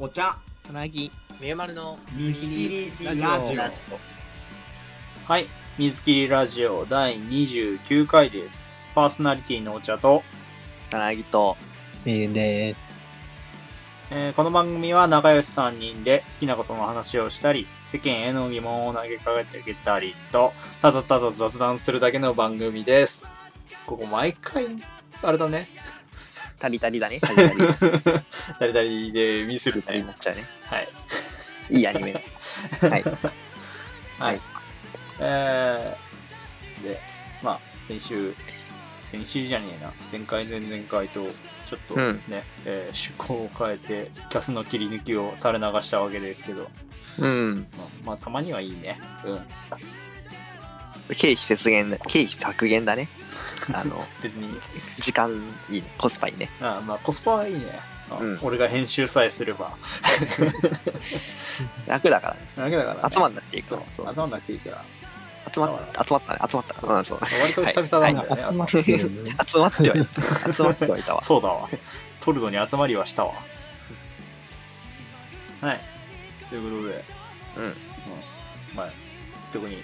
お茶。つなぎ。みゆまるの水切りラジオ。ラジはい。水切りラジオ第29回です。パーソナリティのお茶と、オつなぎと。みゆです。えーこの番組は仲良し3人で好きなことの話をしたり世間への疑問を投げかけてあげたりとただただ雑談するだけの番組です。ここ毎回あれだねタリタリだね タリタリ。誰々でミスるタリにねなっちゃうね。はい。いいアニメ。はい。はい。えー、で、まあ、先週、先週じゃねえな、前回、前々回と、ちょっとね、うん。えー趣向を変えて、キャスの切り抜きを垂れ流したわけですけど、うん。まあ、まあ、たまにはいいね。うん。経費節減だ経費削減だねあの 別に、時間いいね。コスパいいね。あまあ、コスパはいいね。あうん。俺が編集さえすれば。楽だから。ねだけだから、ね。集まんなくていいかそう。ら、集まんなくていいから。集まっ集まったね。集まった。そう。うんそう。割と久々なんだよね。集まって。集まってはいた。集まってはいたわ。そうだわ。トルドに集まりはしたわ。はい。ということで、うん。うん。まあ、特に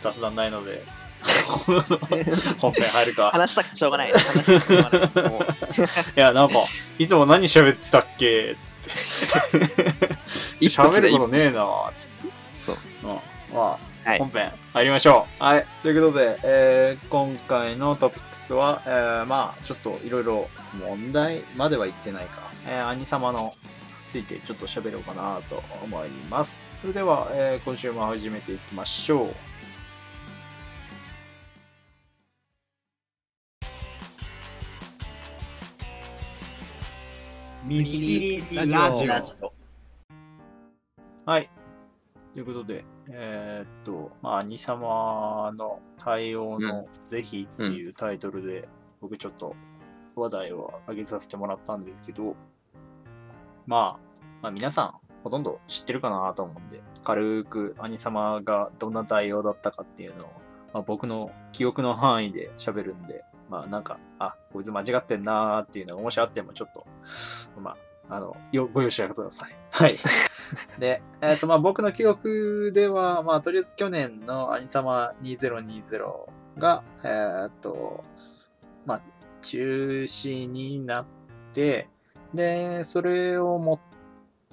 雑談ないので、本編入るか。話したくてしょうがない話したくてしょうがないもういや、なんか、いつも何喋ってたっけ？つって。喋ることねえなつって。そううん。まあ、はい本編入りましょう。はい。ということで、えー今回のトピックスは、えーまあ、ちょっといろいろ問題までは言ってないか。えー、兄様のついてちょっと喋ろうかなと思います。それでは、えー今週も始めていきましょう。水切りラジラオ。はい。ということで、えーっと、まあ、兄様の対応の是非っていうタイトルで、僕ちょっと話題を挙げさせてもらったんですけど、まあ、まあ、皆さんほとんど知ってるかなと思うんで、軽く兄様がどんな対応だったかっていうのを、まあ、僕の記憶の範囲で喋るんで、まあなんか、あ、こいつ間違ってんなーっていうのがもしあってもちょっと、まあ、あの、よご容赦ください。はい。で、えっ、と、まあ僕の記憶では、まあとりあえず去年の兄様2020が、えっ、と、まあ中止になって、で、それをも、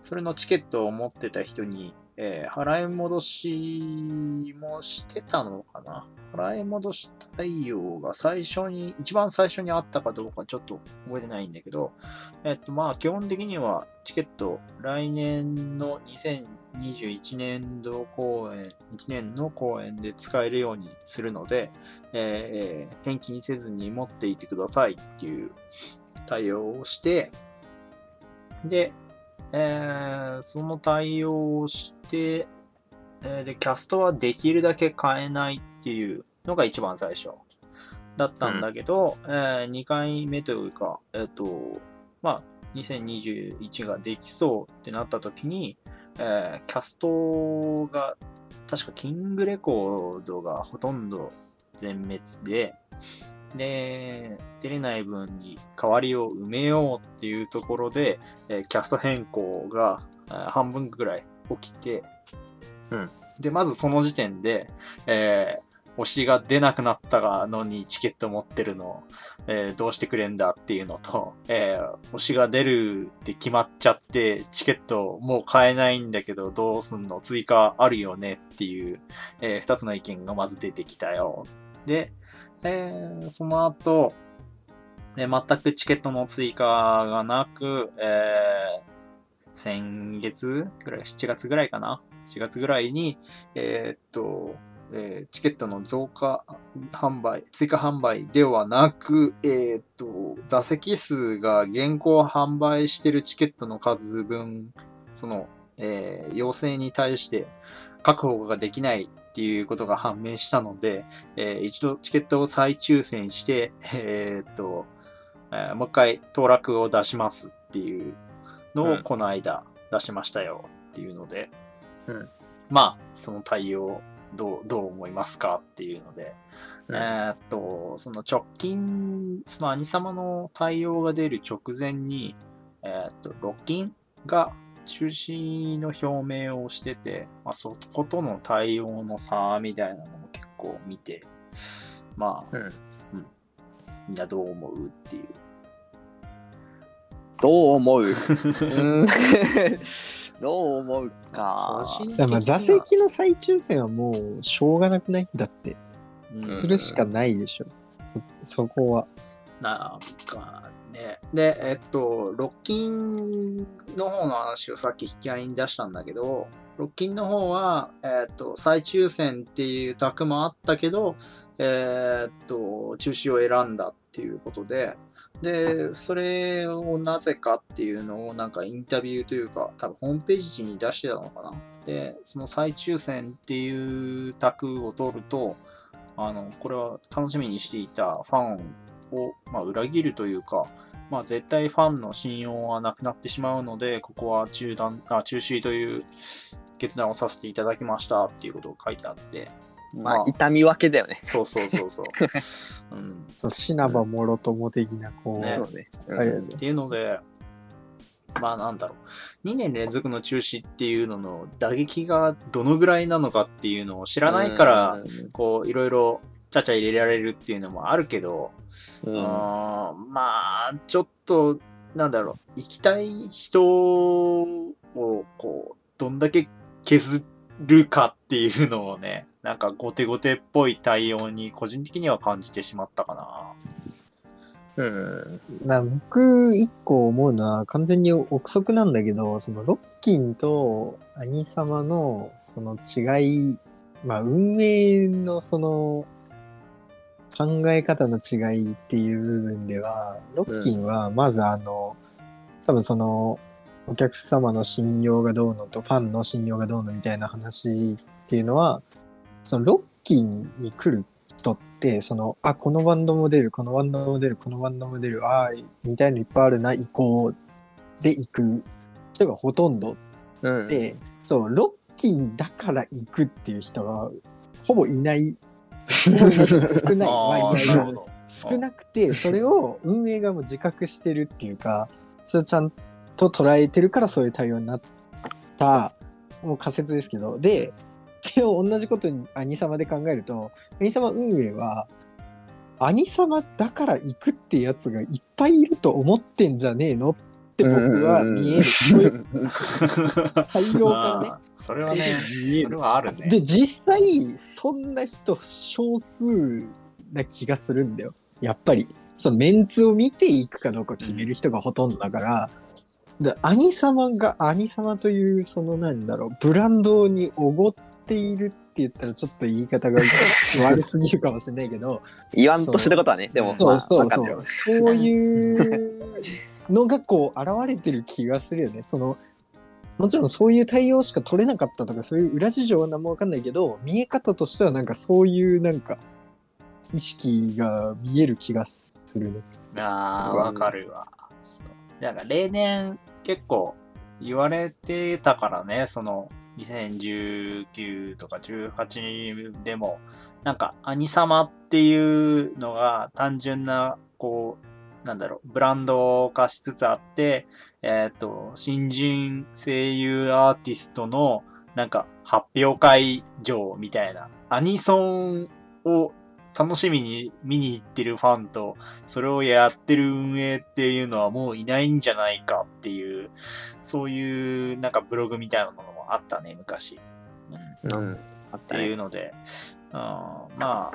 それのチケットを持ってた人に、えー払い戻しもしてたのかな？払い戻し対応が最初に、一番最初にあったかどうかちょっと覚えてないんだけど、えっとまあ基本的にはチケット来年の2021年度公演、1年の公演で使えるようにするので、えー返金せずに持っていてくださいっていう対応をして、で、えーその対応をして、えーで、キャストはできるだけ変えないっていうのが一番最初だったんだけど、え2回目というか、えっ、と、まあ、2021ができそうってなった時に、えーキャストが、確かキングレコードがほとんど全滅で、で、出れない分に代わりを埋めようっていうところで、えーキャスト変更が半分ぐらい起きて、うんで、まずその時点で、えー推しが出なくなったのにチケット持ってるの、えーどうしてくれんだっていうのと、えー推しが出るって決まっちゃって、チケットもう買えないんだけど、どうすんの？追加あるよねっていう、えー二つの意見がまず出てきたよ。で、えーその後、えー全くチケットの追加がなく、えー先月ぐらい、7月ぐらいかな？4月ぐらいに、えーっと、えーチケットの増加販売、追加販売ではなく、えーっと、座席数が現行販売してるチケットの数分、その、えー要請に対して確保ができないっていうことが判明したので、えー一度チケットを再抽選して、えーっと、えーもう一回当落を出しますっていうのうんをこの間出しましたよっていうので、うん。まあ、その対応どう、どう思いますかっていうので、うん。えーっと、その直近、その兄様の対応が出る直前に、えーっと、ロッキンが、中止の表明をしてて、まあ、そことの対応の差みたいなのも結構見て、まあ、うんみんなどう思うっていう。どう思う？うん どう思うか。だまあ座席の再抽選はもうしょうがなくない？だって。うんするしかないでしょ。そそこは。なんかね。で、えっと、ロッキンの方の話をさっき引き合いに出したんだけど、ロッキンの方は、えっと、再抽選っていう択もあったけど、えっと、中止を選んだっていうことで、で、それをなぜかっていうのをなんかインタビューというか、多分ホームページに出してたのかな。で、その再抽選っていう択を取ると、あの、これは楽しみにしていたファンを、まあ、裏切るというか、まあ、絶対ファンの信用はなくなってしまうので、ここは中断あ中止という決断をさせていただきましたっていうことを書いてあって、まあ、痛み分けだよね。そうそうそうそう。うん、そう、シナバもろとも的な、こう、ねそうね。うんはいっていうので、まあなんだろう、2年連続の中止っていうのの打撃がどのぐらいなのかっていうのを知らないから、こういろいろちゃちゃ入れられるっていうのもあるけど、ううんん、まあちょっとなんだろう行きたい人をこうどんだけ削るかっていうのをね なんか後手後手っぽい対応に個人的には感じてしまったかな。うん。な僕、一個思うのは完全に憶測なんだけど、そのロッキンと兄様のその違い、まあ運営のその考え方の違いっていう部分では、ロッキンはまずあの、多分そのお客様の信用がどうのとファンの信用がどうのみたいな話っていうのは、そのロッキンに来る人って、その、あ、このバンドも出る、このバンドも出る、このバンドも出る、ああ、みたいのいっぱいあるな、行こうで行く人がほとんどうん。で、そう、ロッキンだから行くっていう人は、ほぼいない。少ない。割合が。少なくて、それを運営がもう自覚してるっていうか、それをちゃんと捉えてるからそういう対応になった、もう仮説ですけど、で、それを同じことに兄様で考えると、兄様運営は、兄様だから行くってやつがいっぱいいると思ってんじゃねえのって僕は見える。そういう対応からね ま。あそれはね、見えるそれはあるね。で、実際、そんな人少数な気がするんだよ。やっぱり。そのメンツを見ていくかどうか決める人がほとんどだから、で兄様が、兄様という、そのなんだろう、ブランドにおごっているって言ったらちょっと言い方が悪すぎるかもしれないけど、言わんとしてることはね、でも、そうまあ、そうそう。そういうのがこう現れてる気がするよね。そのもちろんそういう対応しか取れなかったとかそういう裏事情は何もわかんないけど見え方としてはなんかそういうなんか意識が見える気がするね。ああ、わかるわ。なんか例年結構言われてたからね、その2019とか18でも、なんか兄様っていうのが単純な、こう、なんだろう、ブランド化しつつあって、えっ、と、新人声優アーティストのなんか発表会場みたいな、アニソンを楽しみに見に行ってるファンと、それをやってる運営っていうのはもういないんじゃないかっていう、そういうなんかブログみたいなものもあったね、昔。うん、っうん。あってたいうね。ので、うん、まあ、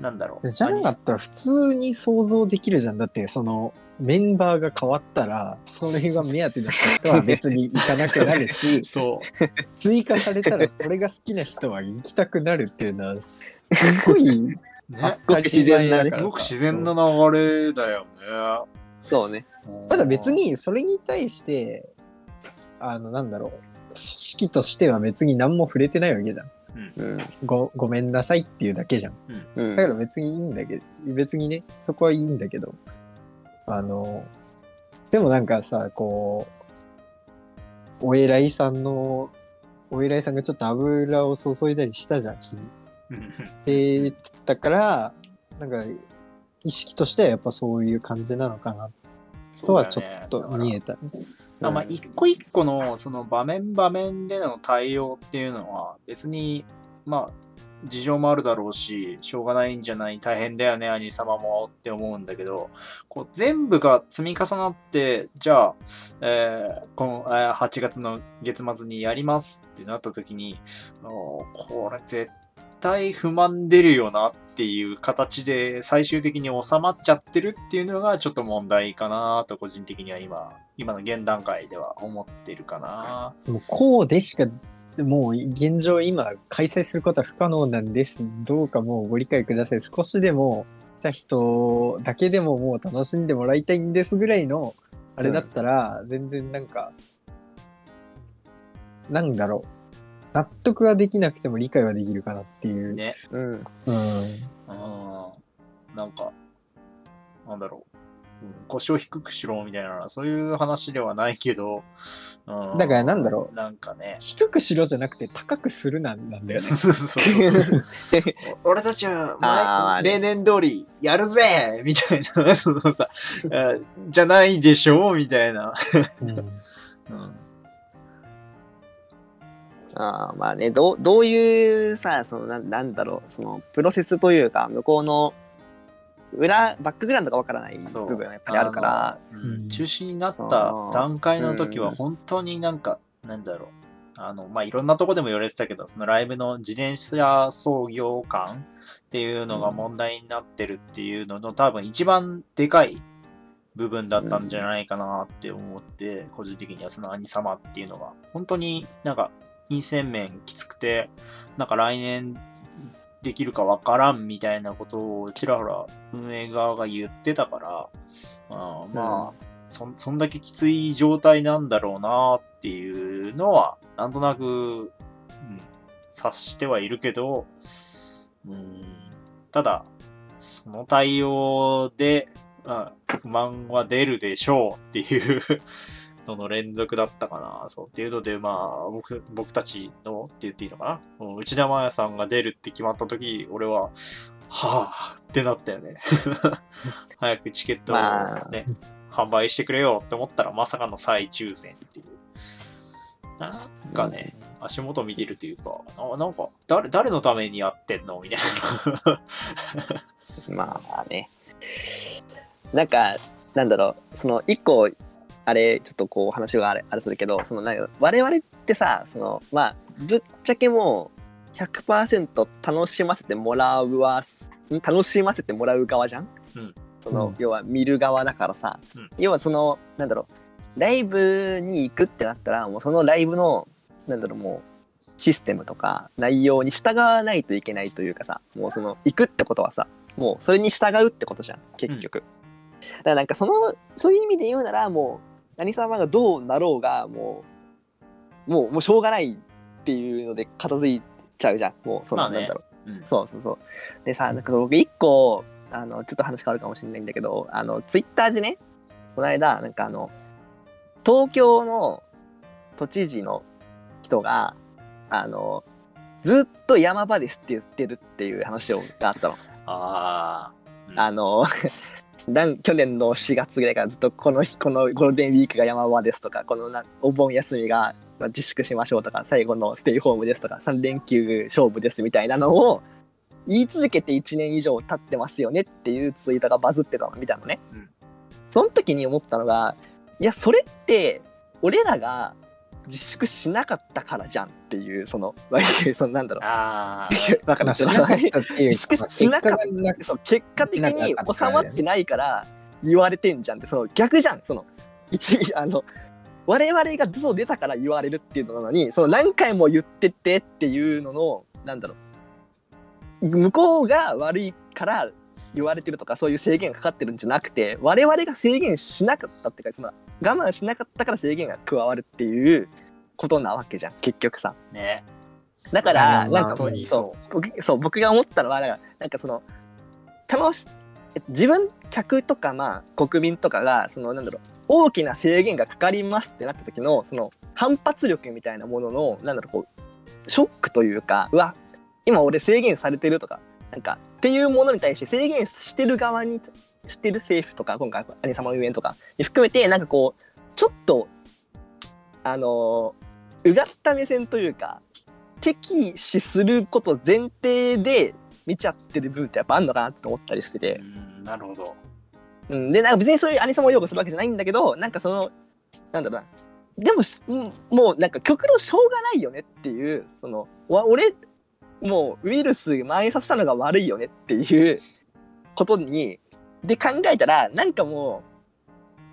なんだろう。じゃなかったら普通に想像できるじゃん。だってそのメンバーが変わったらそれが目当てだった人は別に行かなくなるし そう。追加されたらそれが好きな人は行きたくなるっていうのはすっごい ね、ごく自然なごく自然な流れだよね。そうね。ただ別、にそれに対して、あの、なんだろう、組織としては別に何も触れてないわけじゃん。うん。ご、ごめんなさいっていうだけじゃん。うんだから別にいいんだけど、別にね、そこはいいんだけど、あの、でもなんかさ、こう、お偉いさんの、お偉いさんがちょっと油を注いだりしたじゃん、君。うんって言ったから、なんか、意識としてはやっぱそういう感じなのかなとはちょっと見えたまあ、一個一個のその場面場面での対応っていうのは別に、まあ、事情もあるだろうし、しょうがないんじゃない、大変だよね、兄様もって思うんだけど、こう全部が積み重なって、じゃあ、えーこのえー8月の月末にやりますってなった時に、これ絶対不満出るよなっていう形で最終的に収まっちゃってるっていうのがちょっと問題かなと個人的には今、今の現段階では思ってるかな。もうこうでしか、もう現状今開催することは不可能なんです。どうかもうご理解ください。少しでも来た人だけでももう楽しんでもらいたいんですぐらいのあれだったら、全然なんか、なんだろう。納得はできなくても理解はできるかなっていう。ね。うん。うん。うん。なんか、なんだろう。うん腰を低くしろみたいな、そういう話ではないけど、うん、だからなんだろうなんかね。低くしろじゃなくて高くするなんなんだよね。そうそうそうそう 俺たちは例年通りやるぜみたいな、そのさ、あじゃないでしょみたいな。うんあーまあね、どう、どういうさ、そのなん、なんだろう、その、プロセスというか、向こうの、裏、バックグラウンドがわからないそう。部分がやっぱりあるから、うんうん。中止になっそたう。段階の時はうん。本当になんか、なんだろう。あの、まあ、いろんなとこでも言われてたけど、そのライブの自転車操業感っていうのが問題になってるっていうのの多分一番でかい部分だったんじゃないかなって思って、個人的にはその兄様っていうのが、本当になんか、金銭面きつくて、なんか来年できるかわからんみたいなことをちらほら運営側が言ってたから、あーまあ、そんそんだけきつい状態なんだろうなっていうのは、なんとなく、うん、察してはいるけど、うん、ただ、その対応で、まあ、不満は出るでしょうっていうのの連続だったかな。そうっていうので、まあ、僕僕たちのって言っていいのかな。もう内田真彩さんが出るって決まった時、俺は、はぁってなったよね。早くチケットをまあね、販売してくれよって思ったらまさかの再抽選っていう。なんかね、足元見てるというか、あなんか誰、誰のためにやってんの？みたいな。まあね。なんか、なんだろう、その、一個、あれ、ちょっとこう話があれあれするけど、その、なんか我々ってさ、その、まあ、ぶっちゃけもう、100%楽しませてもらうわ、ん楽しませてもらう側じゃん、うん。その、うん。要は見る側だからさ、うん。要はその、なんだろう、ライブに行くってなったら、もうそのライブの、なんだろう、もう、システムとか内容に従わないといけないというかさ、もうその、行くってことはさ、もうそれに従うってことじゃん、結局。だからなんかその、そういう意味で言うなら、もう、何様がどうなろうが、もう、もう、もうしょうがないっていうので片付いちゃうじゃん。もう、その、まあねなんだろう。うんそうそうそう。でさ、なんか僕一個、あの、ちょっと話変わるかもしれないんだけど、あの、ツイッターでね、この間、なんかあの、東京の都知事の人が、あの、ずっと山場ですって言ってるっていう話をがあったの。あーうんあの、去年の4月ぐらいからずっとこの日、このゴールデンウィークが山場ですとか、このなお盆休みがまあ自粛しましょうとか、最後のステイホームですとか、3連休勝負ですみたいなのを言い続けて1年以上経ってますよねっていうツイートがバズってたの見たのね。うんその時に思ったのが、いや、それって俺らが自粛しなかったからじゃんっていう、その、そのなんだろう。あー。わかる。まあしなかったっていう。自粛しなかった。そう結果的に収まってないから言われてんじゃんって。その逆じゃん。その一あの我々が嘘出たから言われるっていうのなのにその何回も言ってってっていうののなんだろう。向こうが悪いから言われてるとかそういう制限がかかってるんじゃなくて我々が制限しなかったっていうかその我慢しなかったから制限が加わるっていうことなわけじゃん結局さ。ね。だから、まあなんかそそう僕そう僕が思ったのはなんかその楽し自分客とかまあ国民とかがそのなんだろう大きな制限がかかりますってなった時のその反発力みたいなもののなんだろうこうショックというかうわ今俺制限されてるとかなんかっていうものに対して制限してる側にしてる政府とか今回兄様の運営とかに含めてなんかこうちょっとあのうがった目線というか敵視すること前提で見ちゃってる部分ってやっぱあんのかなって思ったりしてて、うん、なるほど。うん、でなんか別にそういうアニソンを擁護するわけじゃないんだけどなんかそのなんだろうなでももうなんか極論しょうがないよねっていうそのわ俺もうウイルス蔓延させたのが悪いよねっていうことにで考えたらなんかも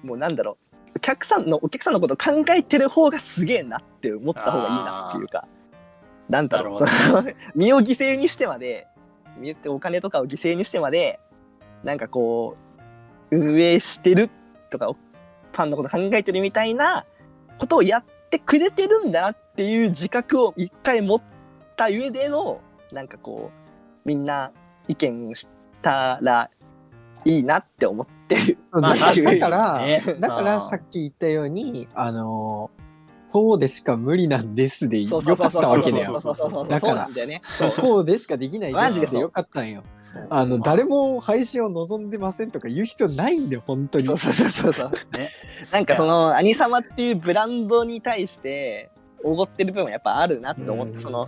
うもうなんだろう。お客さんのお客さんのことを考えてる方がすげえなって思った方がいいなっていうか。なんだろう。身を犠牲にしてまで身お金とかを犠牲にしてまでなんかこう運営してるとかファンのこと考えてるみたいなことをやってくれてるんだなっていう自覚を一回持った上でのなんかこうみんな意見したらいいなって思ってる。まあだ確かにだから、ね。だからさっき言ったように、あの、こうでしか無理なんですでよかったわけだよ。だからこうでしかできないでそうよかったんよ。あの、誰も配信を望んでませんとか言う必要ないんだよ、本当に。そうそうそうそう なんかそのアニサマっていうブランドに対しておごってる部分はやっぱあるなって思って、うん。その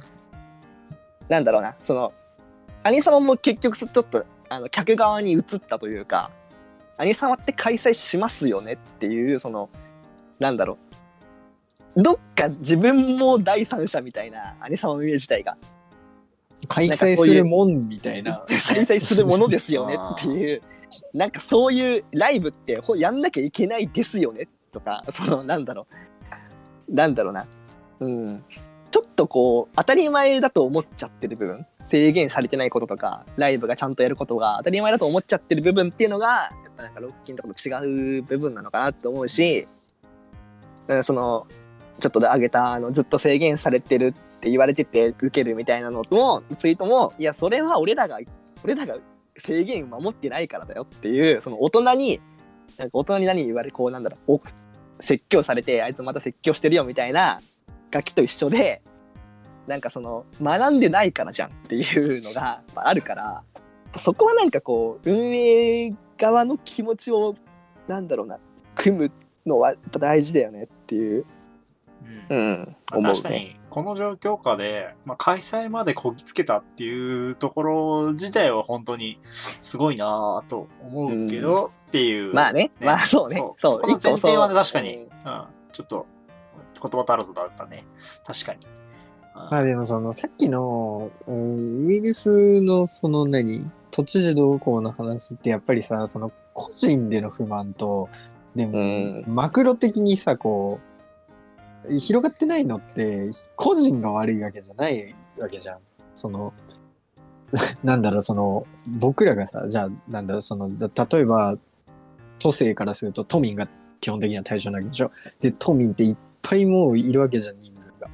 なんだろうな。そのアニサマも結局ちょっとあの客側に移ったというかアニサマって開催しますよねっていうそのなんだろう。どっか自分も第三者みたいなアニサマ運営自体が。開催するもんみたいな。開催するものですよねっていう。なんかそういうライブってほやんなきゃいけないですよねとかそのなんだろう。なんだろうな。うん。ちょっとこう当たり前だと思っちゃってる部分制限されてないこととかライブがちゃんとやることが当たり前だと思っちゃってる部分っていうのがやっぱなんかロッキンとかと違う部分なのかなって思うし、うん、そのちょっとで上げたあのずっと制限されてるって言われてて受けるみたいなのともツイートもいやそれは俺らが俺らが制限守ってないからだよっていうその大人になんか大人に何言われこうなんだろう説教されてあいつまた説教してるよみたいなガキと一緒でなんかその学んでないからじゃんっていうのがあるからそこはなんかこう運営側の気持ちをなんだろうな組むのは大事だよねっていう、うん。うん、まあ思う確かにこの状況下で、まあ、開催までこぎつけたっていうところ自体は本当にすごいなぁと思うけど、っていう。まあね。まあそうね。そう。そうそこの前提はね確かに、うんうん、ちょっと言葉足らずだったね。確かに。うんまあでもそのさっきの、うんウイルスのその何都知事同行の話ってやっぱりさその個人での不満とでも、うんマクロ的にさこう広がってないのって個人が悪いわけじゃないわけじゃん。その なんだろうその僕らがさじゃあなんだろうそのだ例えば都政からすると都民が基本的には対象なわけでしょ。で都民っていっぱいもういるわけじゃん人数が。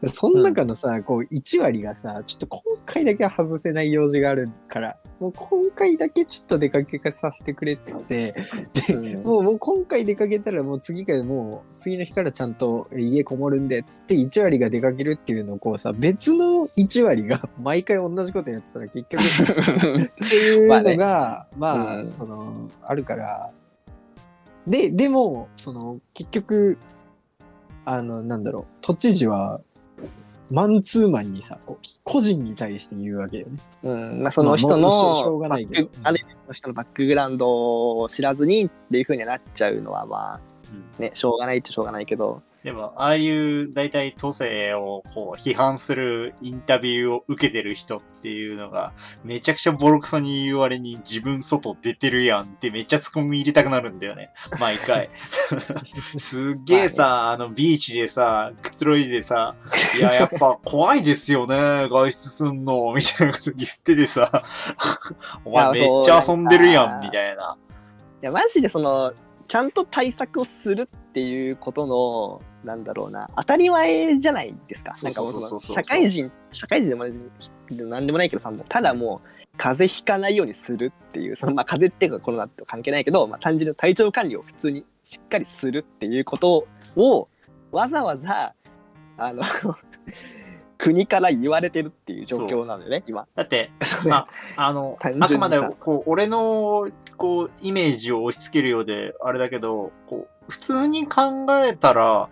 でその中のさ、こう1割がさちょっと今回だけは外せない用事があるからもう今回だけちょっと出かけさせてくれって言ってで、うん。もうもう今回出かけたらもう次からもう次の日からちゃんと家こもるんでっつって1割が出かけるっていうのをこうさ別の1割が毎回同じことやってたら結局 っていうのがまあ、うん。そのあるから。ででもその結局あのなんだろう都知事はマンツーマンにさこう個人に対して言うわけよね。うんまあ、その人のまあもうしょうがないけどバックある意味その人のバックグラウンドを知らずにっていう風にはなっちゃうのはまうんあねしょうがないっちゃしょうがないけどでも、ああいう大体都政をこう批判するインタビューを受けてる人っていうのが、めちゃくちゃボロクソに言われに自分外出てるやんってめっちゃツッコミ入れたくなるんだよね。毎回。すっげえさ、あのビーチでさ、くつろいでさ、いや、やっぱ怖いですよね、外出すんの、みたいなこと言っててさ、お前めっちゃ遊んでるやん、みたいな。いやマジでそのちゃんと対策をするっていうことのなんだろうな。当たり前じゃないですか。なんかもう社会人社会人でもなんでもないけどさもうただもう風邪ひかないようにするっていうそのまあ風邪っていうかコロナって関係ないけど、まあ、単純に体調管理を普通にしっかりするっていうことをわざわざあの 国から言われてるっていう状況なのよね今。だって、まあ、あの、あくまで、こう、俺の、こう、イメージを押し付けるようで、あれだけど、こう、普通に考えたら、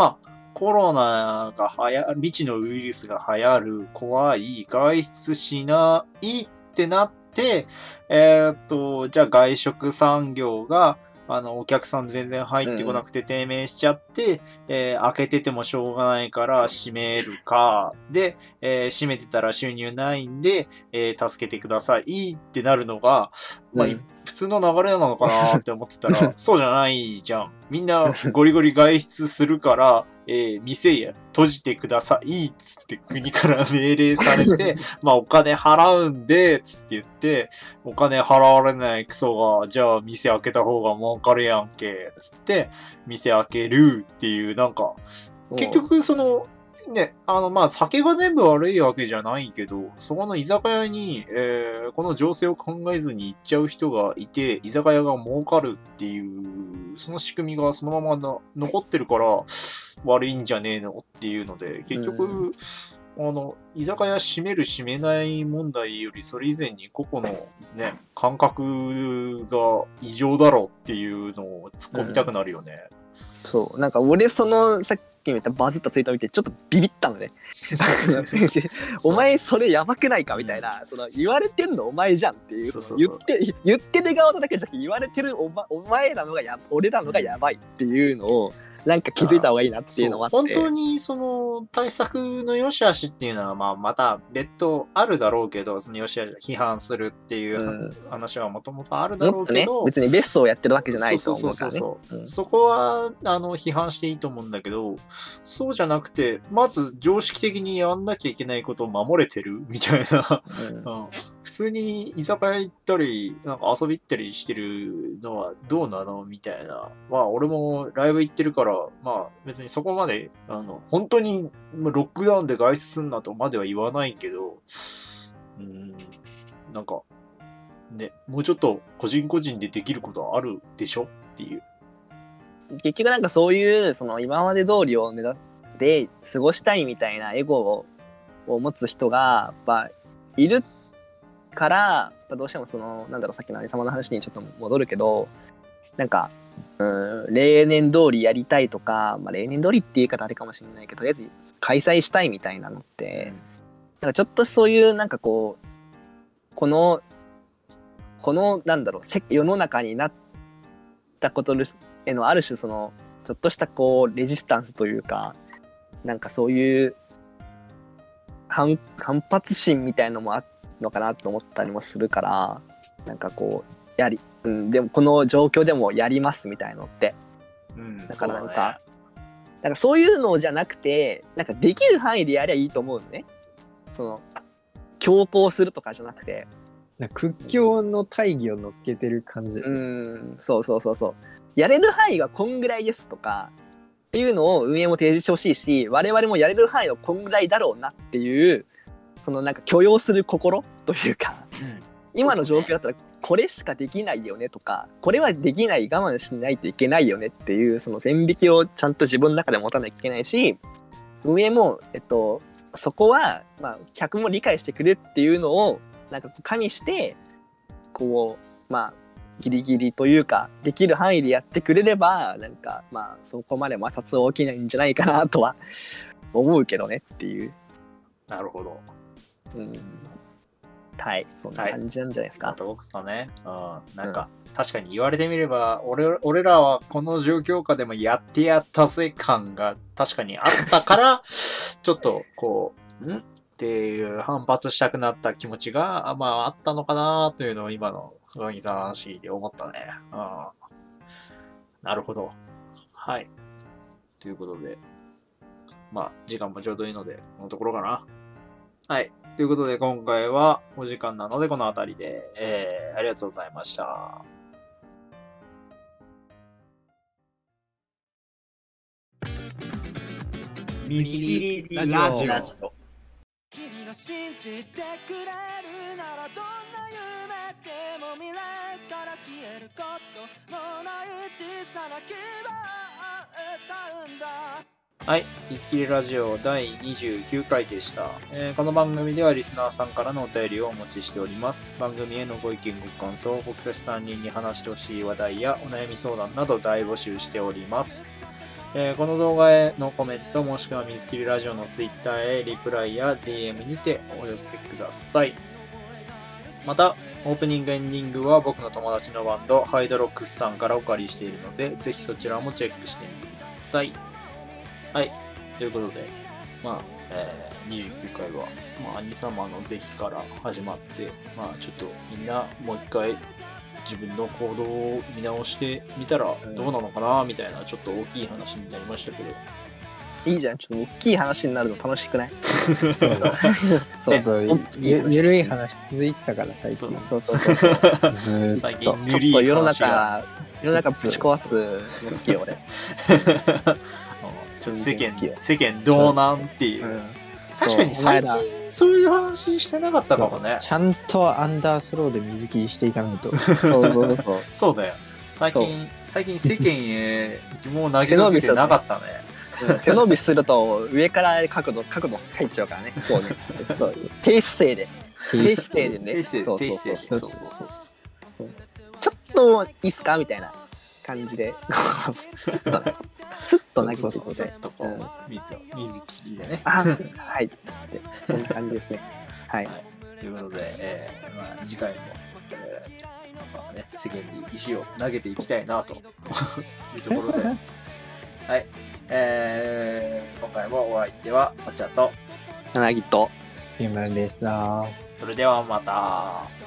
まあ、コロナが流行、未知のウイルスが流行る、怖い、外出しないってなって、えーっと、じゃあ外食産業が、あの、お客さん全然入ってこなくて低迷しちゃって、えー開けててもしょうがないから閉めるか、で、えー閉めてたら収入ないんで、えー助けてくださいってなるのが、まあ、うん。普通の流れなのかなって思ってたら、そうじゃないじゃん。みんなゴリゴリ外出するから、えー店や閉じてくださいっつって国から命令されて、まあお金払うんで、つって言って、お金払われないクソが、じゃあ店開けた方が儲かるやんけ、つって、店開けるっていう、なんか、結局その、ね、あの、まあ、酒が全部悪いわけじゃないけど、そこの居酒屋に、えーこの情勢を考えずに行っちゃう人がいて、居酒屋が儲かるっていう、その仕組みがそのままな残ってるから、悪いんじゃねえのっていうので、結局、あの、居酒屋閉める閉めない問題より、それ以前に個々のね、感覚が異常だろうっていうのを突っ込みたくなるよね。そう。なんか俺そのさったバズったツイートを見てちょっとビビったのね。お前それやばくないかみたいなその言われてんのお前じゃんっていう言って言ってる側だけじゃなくて言われてるお,、ま、お前らのがや俺らのがやばいっていうのをなんか気づいた方がいいなっていうのもあって。そう。本当にその対策の良し悪しっていうのは、まあ、また別途あるだろうけど、その良し悪し批判するっていううん。話はもともとあるだろもっとねうけど、別にベストをやってるわけじゃないとそう思そううそうからねそう。そこは、あの、批判していいと思うんだけど、そうじゃなくて、まず常識的にやんなきゃいけないことを守れてるみたいな。うん。うん普通に居酒屋行ったり、なんか遊び行ったりしてるのはどうなのみたいな。まあ、俺もライブ行ってるから、まあ、別にそこまで、あの、本当にロックダウンで外出すんなとまでは言わないけど、うん、なんか、ね、もうちょっと個人個人でできることはあるでしょっていう。結局なんかそういうその今まで通りを目指って過ごしたいみたいなエゴを持つ人がやっぱいるってからやっぱどうしてもそのなんだろうさっきの有様の話にちょっと戻るけどなんかうん例年通りやりたいとか、まあ、例年通りって言い方あれかもしれないけどとりあえず開催したいみたいなのってなんかちょっとそういうなんかこうこのこのなんだろうせ世の中になったことへのある種そのちょっとしたこうレジスタンスというかなんかそういう反反発心みたいのもあるのかなと思ったりもするからなんかこうやり、うん、でもこの状況でもやりますみたいのって。うん、だからなんそうだか、なんかそういうのじゃなくてなんかできる範囲でやりゃいいと思うのね。その強行するとかじゃなくて。屈強の大義を乗っけてる感じ。うんそうそうそうそう。やれる範囲はこんぐらいですとかっていうのを運営も提示してほしいし我々もやれる範囲はこんぐらいだろうなっていうそのなんか許容する心というかうん今の状況だったらこれしかできないよねとかこれはできない我慢しないといけないよねっていうその線引きをちゃんと自分の中で持たなきゃいけないし運営も、えっと、そこは、まあ、客も理解してくれっていうのをなんか加味してこうまあギリギリというかできる範囲でやってくれればなんかまあそこまで摩擦は起きないんじゃないかなとは思うけどねっていう、なるほど。うん、はいそんな感じなんじゃないですか。あと僕かね。うん。なんか、確かに言われてみれば、俺俺らはこの状況下でもやってやったぜ感が確かにあったから、ちょっとこう、んっていう反発したくなった気持ちが、あまああったのかなというのを今の高木さんの話で思ったね。うん。なるほど。はい。ということで、まあ時間もちょうどいいので、このところかな。はい。ということで、今回はお時間なので、この辺りで、えー、ありがとうございました。ミキラジオラジオ君が信じてくれるならどんな夢でも未来から消えることのない小さな希望を歌うんだはい。いつきりラジオ第29回でした、えーこの番組ではリスナーさんからのお便りをお待ちしております。番組へのご意見ご感想、僕たち3人に話してほしい話題やお悩み相談など大募集しております。えーこの動画へのコメントもしくは水切りラジオの Twitter へリプライや DM にてお寄せください。また、オープニングエンディングは僕の友達のバンド、ハイドロックスさんからお借りしているので、ぜひそちらもチェックしてみてください。はい。ということで、まあ、えー29回は、まあ、兄様の是非から始まって、まあ、ちょっとみんなもう一回自分の行動を見直してみたらどうなのかな、みたいな、ちょっと大きい話になりましたけど、いいじゃん。ちょっと大きい話になるの楽しくない？ちょっとゆゆるい話続いてたから最近そうそうそうそう。ずーっ最近とちょっと世の中、世の中ぶち壊すの好きよ、俺。ちょっと世間世間どうなんっていう、うん。確かに最近らそういう話してなかったかもね。ちゃんとアンダースローで水切りしていかないと。そうそうそう。そう。だよ。最近最近世間へ疑問を投げかけてなかったね。うん。背伸びすると上から角度角度入っちゃうからね。そうね。そう。低姿勢で。低姿勢。でね。低姿勢。低そうそうそう姿勢そう。そう。そう。ちょっといいっすか？みたいな感じで。スッとね。スッと投げてそうそうそういって。とこう水を水切りでねあ、はい。ってそんな感じですね。はい。ということで、えーまあ、次回も、えーまあね、世間に石を投げていきたいなと いうところで、はい、えー、今回もお相手は、お茶と、なぎと。ゆうまるでした。それではまた。